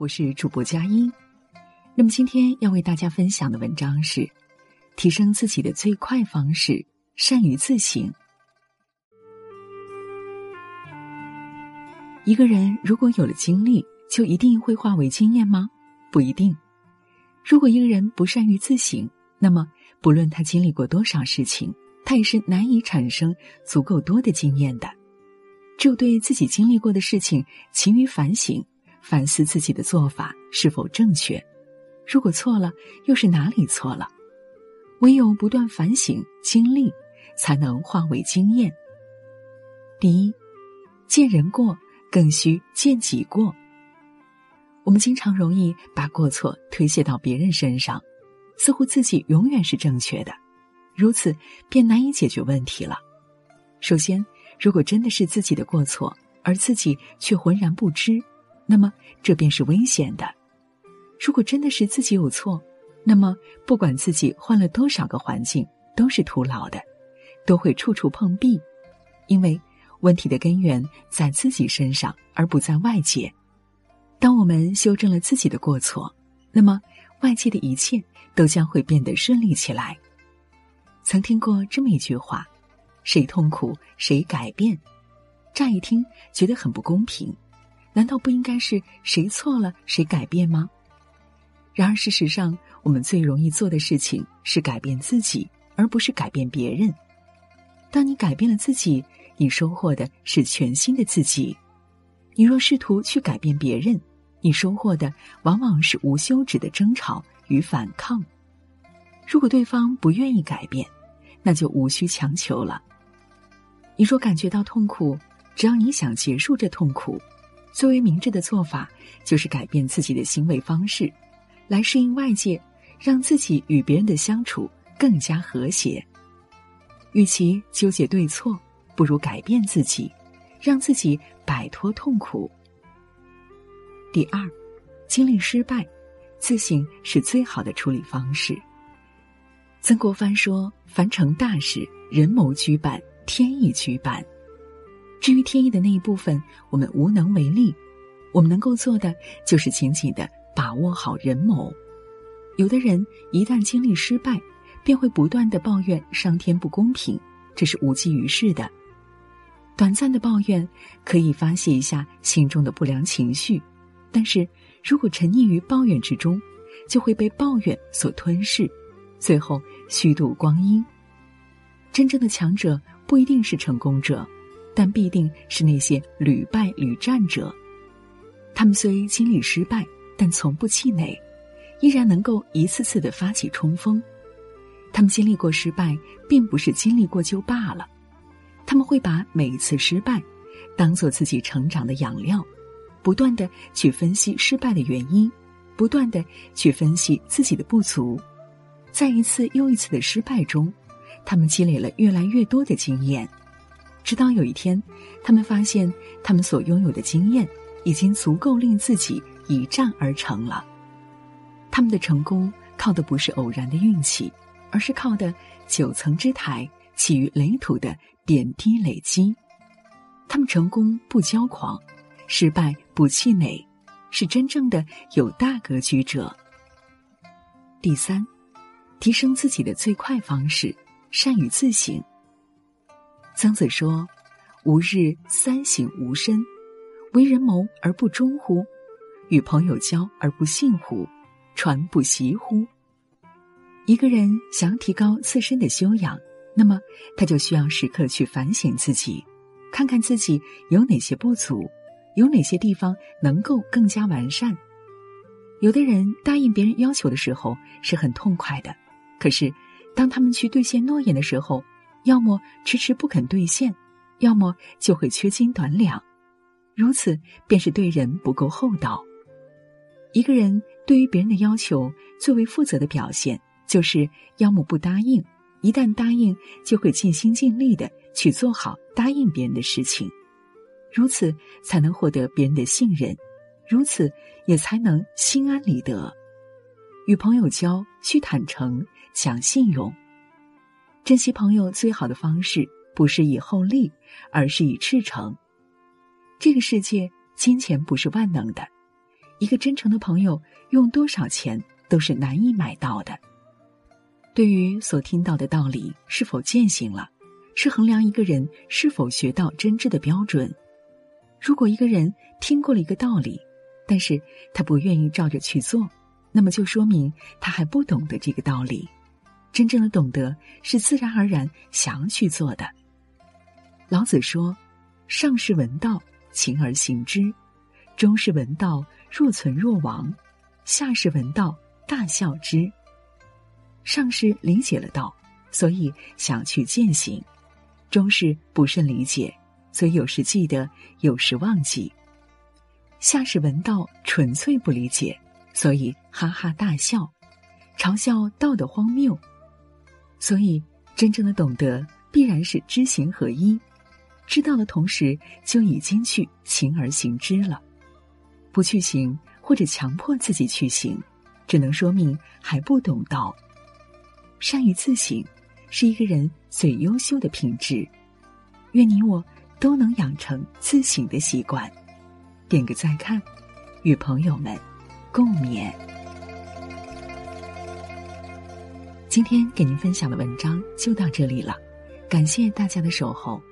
我是主播佳音。那么今天要为大家分享的文章是：提升自己的最快方式，善于自省。一个人如果有了经历，就一定会化为经验吗？不一定。如果一个人不善于自省，那么不论他经历过多少事情，他也是难以产生足够多的经验的。只有对自己经历过的事情勤于反省。反思自己的做法是否正确，如果错了，又是哪里错了？唯有不断反省经历，才能化为经验。第一，见人过更需见己过。我们经常容易把过错推卸到别人身上，似乎自己永远是正确的，如此便难以解决问题了。首先，如果真的是自己的过错，而自己却浑然不知。那么，这便是危险的。如果真的是自己有错，那么不管自己换了多少个环境，都是徒劳的，都会处处碰壁。因为问题的根源在自己身上，而不在外界。当我们修正了自己的过错，那么外界的一切都将会变得顺利起来。曾听过这么一句话：“谁痛苦谁改变。”乍一听觉得很不公平。难道不应该是谁错了谁改变吗？然而事实上，我们最容易做的事情是改变自己，而不是改变别人。当你改变了自己，你收获的是全新的自己；你若试图去改变别人，你收获的往往是无休止的争吵与反抗。如果对方不愿意改变，那就无需强求了。你若感觉到痛苦，只要你想结束这痛苦。最为明智的做法，就是改变自己的行为方式，来适应外界，让自己与别人的相处更加和谐。与其纠结对错，不如改变自己，让自己摆脱痛苦。第二，经历失败，自省是最好的处理方式。曾国藩说：“凡成大事，人谋居半，天意居半。”至于天意的那一部分，我们无能为力。我们能够做的，就是紧紧的把握好人谋。有的人一旦经历失败，便会不断的抱怨上天不公平，这是无济于事的。短暂的抱怨可以发泄一下心中的不良情绪，但是如果沉溺于抱怨之中，就会被抱怨所吞噬，最后虚度光阴。真正的强者不一定是成功者。但必定是那些屡败屡战者，他们虽经历失败，但从不气馁，依然能够一次次的发起冲锋。他们经历过失败，并不是经历过就罢了，他们会把每一次失败当做自己成长的养料，不断的去分析失败的原因，不断的去分析自己的不足，在一次又一次的失败中，他们积累了越来越多的经验。直到有一天，他们发现他们所拥有的经验已经足够令自己一战而成了。他们的成功靠的不是偶然的运气，而是靠的九层之台起于垒土的点滴累积。他们成功不骄狂，失败不气馁，是真正的有大格局者。第三，提升自己的最快方式，善于自省。曾子说：“吾日三省吾身，为人谋而不忠乎？与朋友交而不信乎？传不习乎？”一个人想提高自身的修养，那么他就需要时刻去反省自己，看看自己有哪些不足，有哪些地方能够更加完善。有的人答应别人要求的时候是很痛快的，可是当他们去兑现诺言的时候，要么迟迟不肯兑现，要么就会缺斤短两，如此便是对人不够厚道。一个人对于别人的要求最为负责的表现，就是要么不答应，一旦答应就会尽心尽力的去做好答应别人的事情，如此才能获得别人的信任，如此也才能心安理得。与朋友交，需坦诚，讲信用。珍惜朋友最好的方式，不是以厚利，而是以赤诚。这个世界，金钱不是万能的，一个真诚的朋友用多少钱都是难以买到的。对于所听到的道理是否践行了，是衡量一个人是否学到真知的标准。如果一个人听过了一个道理，但是他不愿意照着去做，那么就说明他还不懂得这个道理。真正的懂得是自然而然想去做的。老子说：“上士闻道，勤而行之；中士闻道，若存若亡；下士闻道，大笑之。”上士理解了道，所以想去践行；中士不甚理解，所以有时记得，有时忘记；下士闻道纯粹不理解，所以哈哈大笑，嘲笑道的荒谬。所以，真正的懂得必然是知行合一。知道的同时，就已经去行而行之了。不去行，或者强迫自己去行，只能说明还不懂道。善于自省，是一个人最优秀的品质。愿你我都能养成自省的习惯。点个再看，与朋友们共勉。今天给您分享的文章就到这里了，感谢大家的守候。